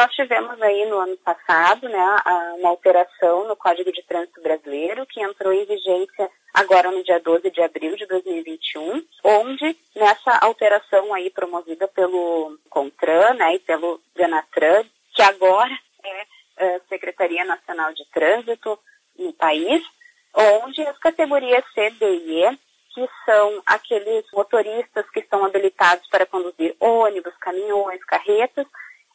Nós tivemos aí no ano passado né, uma alteração no Código de Trânsito Brasileiro, que entrou em vigência agora no dia 12 de abril de 2021, onde nessa alteração aí promovida pelo CONTRAN né, e pelo Denatran, que agora é, é Secretaria Nacional de Trânsito no país, onde as categorias C, D e E, que são aqueles motoristas que estão habilitados para conduzir ônibus, caminhões, carretas,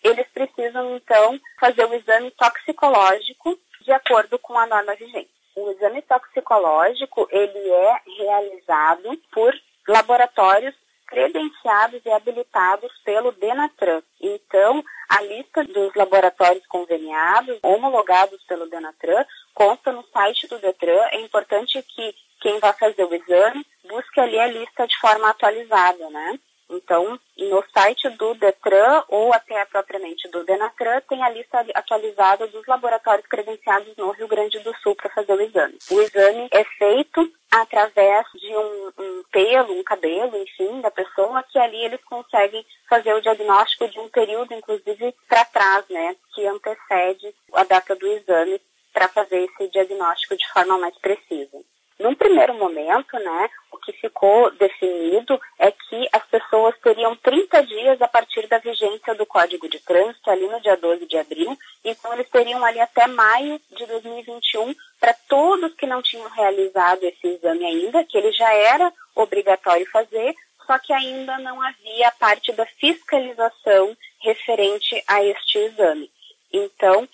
eles precisam então fazer o exame toxicológico de acordo com a norma vigente. O exame toxicológico ele é realizado por laboratórios credenciados e habilitados pelo Denatran. Então, a lista dos laboratórios conveniados, homologados pelo Denatran, consta no site do Detran. É importante que quem vai fazer o exame busque ali a lista de forma atualizada, né? Então, no site do Detran ou até propriamente do Denatran tem a lista atualizada dos laboratórios credenciados no Rio Grande do Sul para fazer o exame. O exame é feito através de um, um, pelo, um cabelo, enfim, da pessoa, que ali eles conseguem fazer o diagnóstico de um período, inclusive, para trás, né, que antecede a data do exame para fazer esse diagnóstico de forma mais precisa. Num primeiro momento, né, que ficou definido é que as pessoas teriam 30 dias a partir da vigência do Código de Trânsito, ali no dia 12 de abril, então eles teriam ali até maio de 2021 para todos que não tinham realizado esse exame ainda, que ele já era obrigatório fazer, só que ainda não havia parte da fiscalização referente a este exame. Então,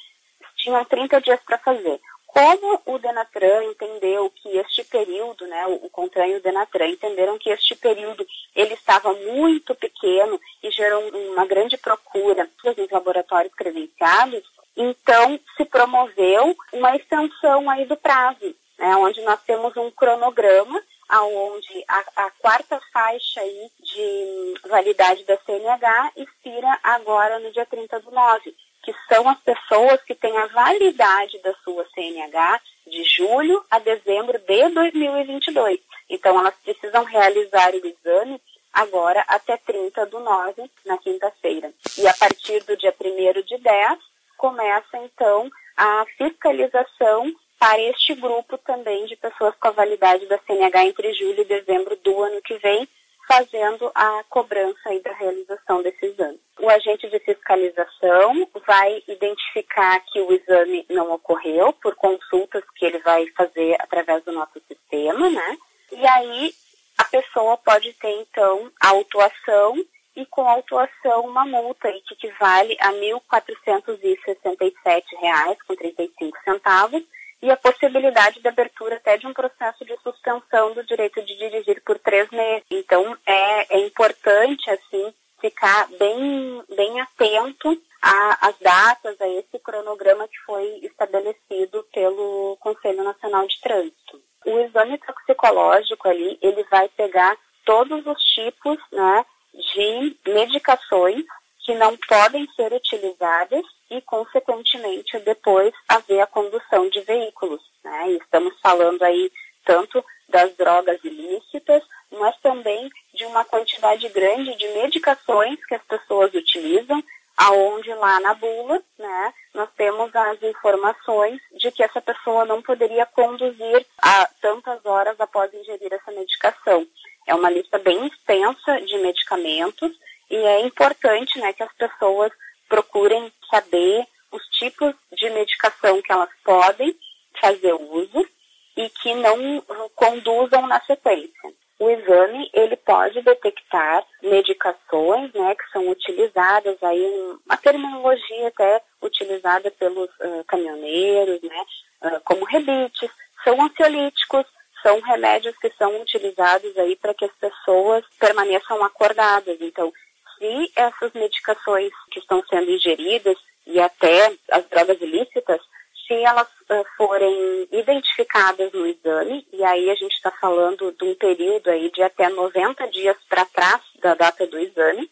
tinham 30 dias para fazer. Como o Denatran entendeu que este período, né, o, CONTRAN e o Denatran entenderam que este período ele estava muito pequeno e gerou uma grande procura nos laboratórios credenciados, então se promoveu uma extensão aí do prazo, né, onde nós temos um cronograma aonde a, a, quarta faixa aí de validade da CNH expira agora no dia 30 do 9 que são as pessoas que têm a validade da sua CNH de julho a dezembro de 2022. Então, elas precisam realizar o exame agora até 30 do 9, na quinta-feira. E a partir do dia 1 de 10, começa então a fiscalização para este grupo também de pessoas com a validade da CNH entre julho e dezembro do ano que vem, fazendo a cobrança aí da realização desse exame. O agente de fiscalização vai identificar que o exame não ocorreu por consultas que ele vai fazer através do nosso sistema, né? E aí a pessoa pode ter então autuação e com autuação uma multa aí que equivale a R$ 1.467,35 e a possibilidade de abertura até de um processo de suspensão do direito de dirigir por três meses. Então, é, é importante, assim, ficar bem, bem atento às datas, a esse cronograma que foi estabelecido pelo Conselho Nacional de Trânsito. O exame toxicológico ali, ele vai pegar todos os tipos, né, de medicações que não podem ser utilizadas e, consequentemente, depois haver a condução de veículos. Né? Estamos falando aí tanto das drogas ilícitas, mas também de uma quantidade grande de medicações que as pessoas utilizam, aonde lá na bula, né, nós temos as informações de que essa pessoa não poderia conduzir a tantas horas após ingerir essa medicação. É uma lista bem extensa de medicamentos e é importante né, que as pessoas procurem saber os tipos de medicação que elas podem fazer uso e que não conduzam na sequência. O exame ele pode detectar medicações, né, que são utilizadas aí uma terminologia até utilizada pelos uh, caminhoneiros, né, uh, como rebites, são ansiolíticos, são remédios que são utilizados aí para que as pessoas permaneçam acordadas. Então, se essas medicações que estão sendo ingeridas e até as drogas ilícitas, se elas uh, forem identificadas no exame, e aí a gente está falando de um período aí de até 90 dias para trás da data do exame,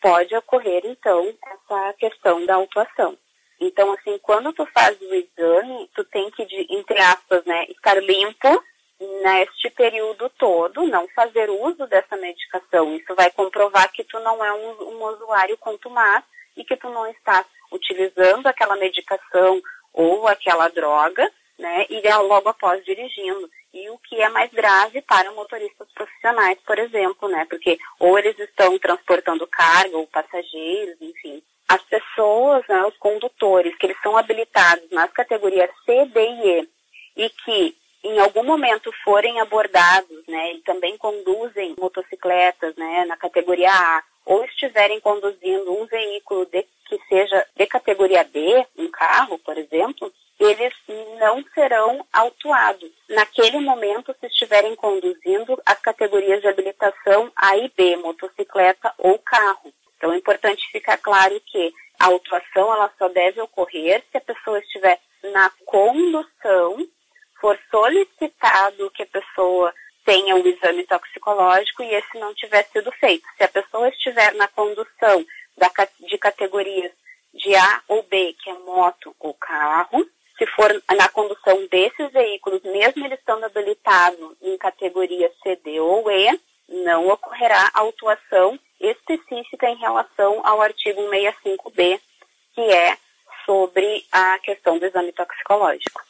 pode ocorrer então essa questão da autuação. Então, assim, quando tu faz o exame, tu tem que, de, entre aspas, né, estar limpo neste período todo, não fazer uso dessa medicação. Isso vai comprovar que tu não é um, um usuário contumaz e que tu não está utilizando aquela medicação ou aquela droga, né, e logo após dirigindo. E o que é mais grave para motoristas profissionais, por exemplo, né, porque ou eles estão transportando carga ou passageiros, enfim. As pessoas, né, os condutores, que eles são habilitados nas categorias C, D e E, e que em algum momento forem abordados, né, e também conduzem motocicletas, né, na categoria A, ou estiverem conduzindo um veículo de, que seja de categoria B, um carro, por exemplo, eles não serão autuados. Naquele momento, se estiverem conduzindo as categorias de habilitação A e B, motocicleta ou carro. Então é importante ficar claro que a autuação ela só deve ocorrer se a pessoa estiver na condução for solicitado que a pessoa tenha um exame toxicológico e esse não tiver sido feito. Se a pessoa estiver na condução da, de categorias de A ou B, que é moto ou carro, se for na condução desses veículos, mesmo eles estando habilitados em categoria CD ou E, não ocorrerá autuação específica em relação ao artigo 65B, que é sobre a questão do exame toxicológico.